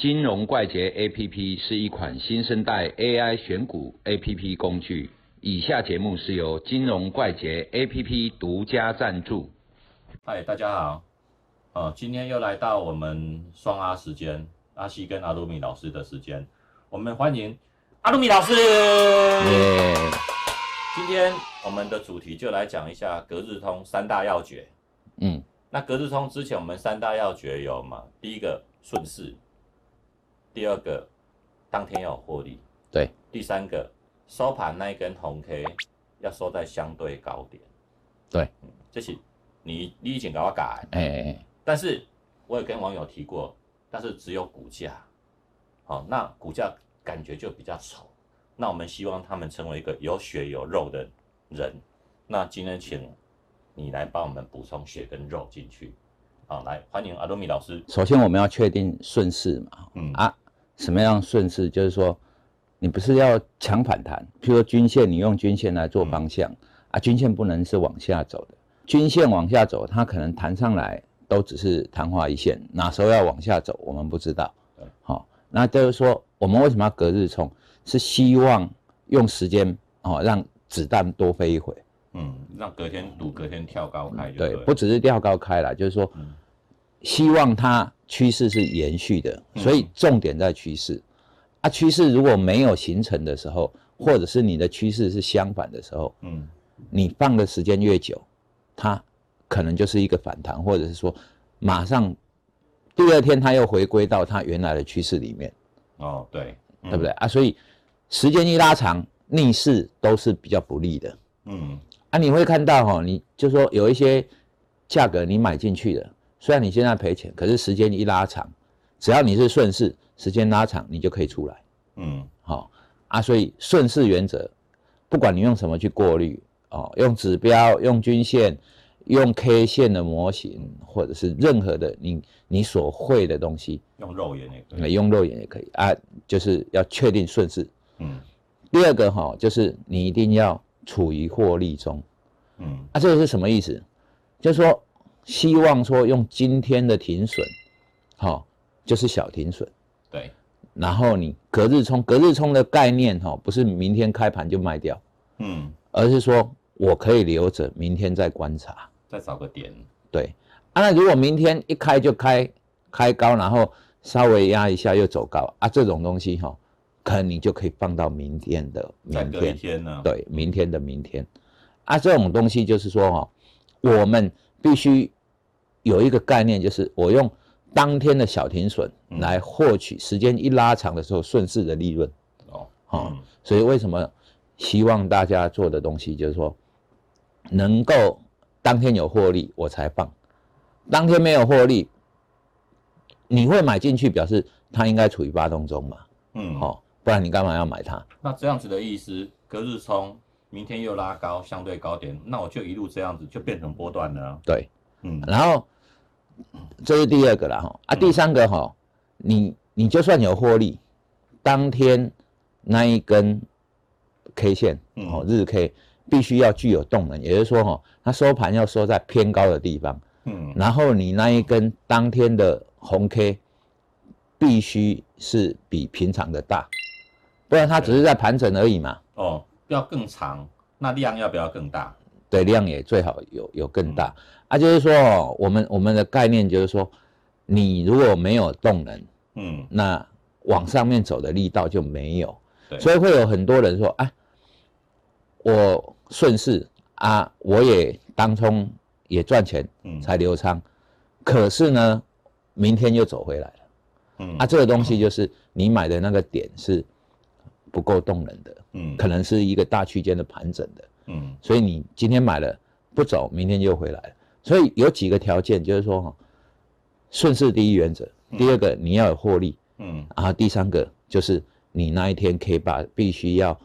金融怪杰 APP 是一款新生代 AI 选股 APP 工具。以下节目是由金融怪杰 APP 独家赞助。嗨，大家好，呃，今天又来到我们双阿时间，阿西跟阿鲁米老师的时间，我们欢迎阿鲁米老师。耶、今天我们的主题就来讲一下隔日通三大要诀。嗯，那隔日通之前我们三大要诀有嘛？第一个顺势，第二个当天要有获利，对，第三个收盘那一根红 K 要收在相对高点。对，这是你你以前给我改，哎、哎但是我也跟网友提过，但是只有股价，好、那股价感觉就比较丑。那我们希望他们成为一个有血有肉的人。那今天请你来帮我们补充血跟肉进去。好，来欢迎阿多米老师。首先我们要确定顺势嘛，嗯啊，什么样顺势？就是说，你不是要强反弹，譬如说均线，你用均线来做方向、啊，均线不能是往下走的，均线往下走，它可能弹上来都只是昙花一现，哪时候要往下走，我们不知道对。好、那就是说，我们为什么要隔日冲？是希望用时间哦，让子弹多飞一回。嗯，让隔天赌隔天跳高开就对，不只是跳高开了，就是说，嗯希望它趋势是延续的，所以重点在趋势。啊，趋势如果没有形成的时候，或者是你的趋势是相反的时候，嗯你放的时间越久，它可能就是一个反弹，或者是说马上第二天它又回归到它原来的趋势里面，哦对，对不对啊？所以时间一拉长，逆势都是比较不利的。嗯？啊，你会看到哈、你就说有一些价格你买进去的，虽然你现在赔钱，可是时间一拉长，只要你是顺势，时间拉长，你就可以出来。嗯好、啊，所以顺势原则，不管你用什么去过滤哦，用指标、用均线、用 K 线的模型，或者是任何的你你所会的东西，嗯，用肉眼也可以。呃用肉眼也可以啊，就是要确定顺势。嗯第二个哈、就是你一定要处于获利中。嗯啊，这个是什么意思？就是说，希望说用今天的停损，好、就是小停损，对，然后你隔日冲，隔日冲的概念哈、不是明天开盘就卖掉，嗯，而是说我可以留着，明天再观察。再找个点。对，啊，那如果明天一开就开开高，然后稍微压一下又走高啊，这种东西哈、可能你就可以放到明天的明天。对，明天的明天，啊，这种东西就是说哈、我们必须有一个概念，就是我用当天的小停损嗯。来获取时间一拉长的时候顺势的利润，哦，好、嗯。所以为什么希望大家做的东西就是说，能够当天有获利我才放，当天没有获利，你会买进去，表示它应该处于发动中嘛，嗯，哦，不然你干嘛要买它？那这样子的意思，隔日冲，明天又拉高相对高点，那我就一路这样子就变成波段了。啊。对。嗯。然后这是第二个了哈啊，第三个哈，你你就算有获利，当天那一根 K 线哦嗯日 K 必须要具有动能，也就是说哈，它收盘要收在偏高的地方，嗯。然后你那一根当天的红 K 必须是比平常的大，不然它只是在盘整而已嘛。哦，要更长，那量要不要更大？对，量也最好有有更大、啊，就是说哦，我们我们的概念就是说，你如果没有动能，嗯，那往上面走的力道就没有，对，所以会有很多人说，哎，我顺势啊，我也当冲也赚钱嗯。才留仓，可是呢，明天又走回来了，嗯。啊，这个东西就是你买的那个点是不够动人的，嗯可能是一个大区间的盘整的。嗯所以你今天买了不走，明天就回来了。所以有几个条件，就是说哈，顺势第一原则，第二个你要有获利，嗯，然后第三个就是你那一天 K 八必须要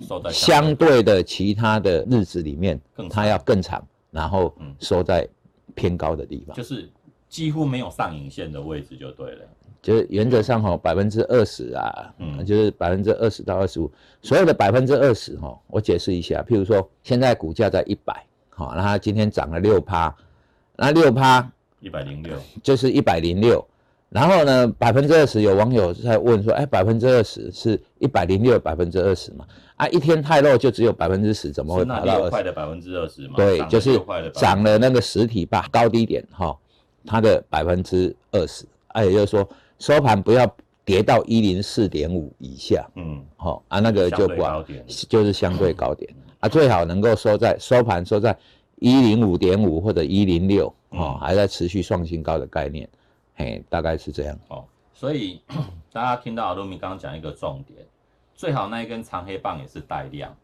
收在相对的其他的日子里面它要更长，然后嗯收在偏高的地方。就是几乎没有上影线的位置就对了。就是原则上哈，百分之二十啊，嗯就是百分之二十到二十五，所有的百分之二十哈，我解释一下，譬如说现在股价在一百，好，那它今天涨了六趴，那六趴一百零六，就是一百零六，然后呢，百分之二十有网友在问说，哎，百分之二十是一百零六百分之二十嘛？啊，一天太弱就只有百分之十，怎么会跑到二十？六块的百分之二十嘛？对，就是6块的涨了那个实体吧高低点哈，它的百分之二十，啊，也就是说收盘不要跌到一零四点五以下，嗯，好啊，那个就不就是相对高点。啊，最好能够收在收盘收在一零五点五或者一零六哦，嗯还在持续创新高的概念，嘿，大概是这样。哦，所以 大家听到阿鲁米刚刚讲一个重点，最好那一根长黑棒也是带量，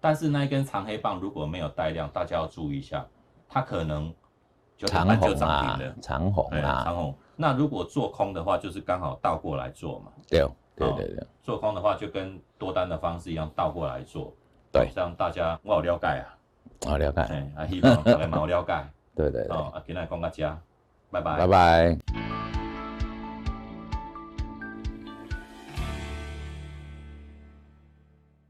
但是那一根长黑棒如果没有带量，大家要注意一下，它可能九点长红啊长红哎，啊，长红。那如果做空的话，就是刚好倒过来做嘛。对对哦对对，做空的话，就跟多单的方式一样，倒过来做。对这样大家我有了解啊，好了解，哎，啊，希望大家蛮有了解。对对对，哦，啊，今天讲到这，拜拜拜。拜。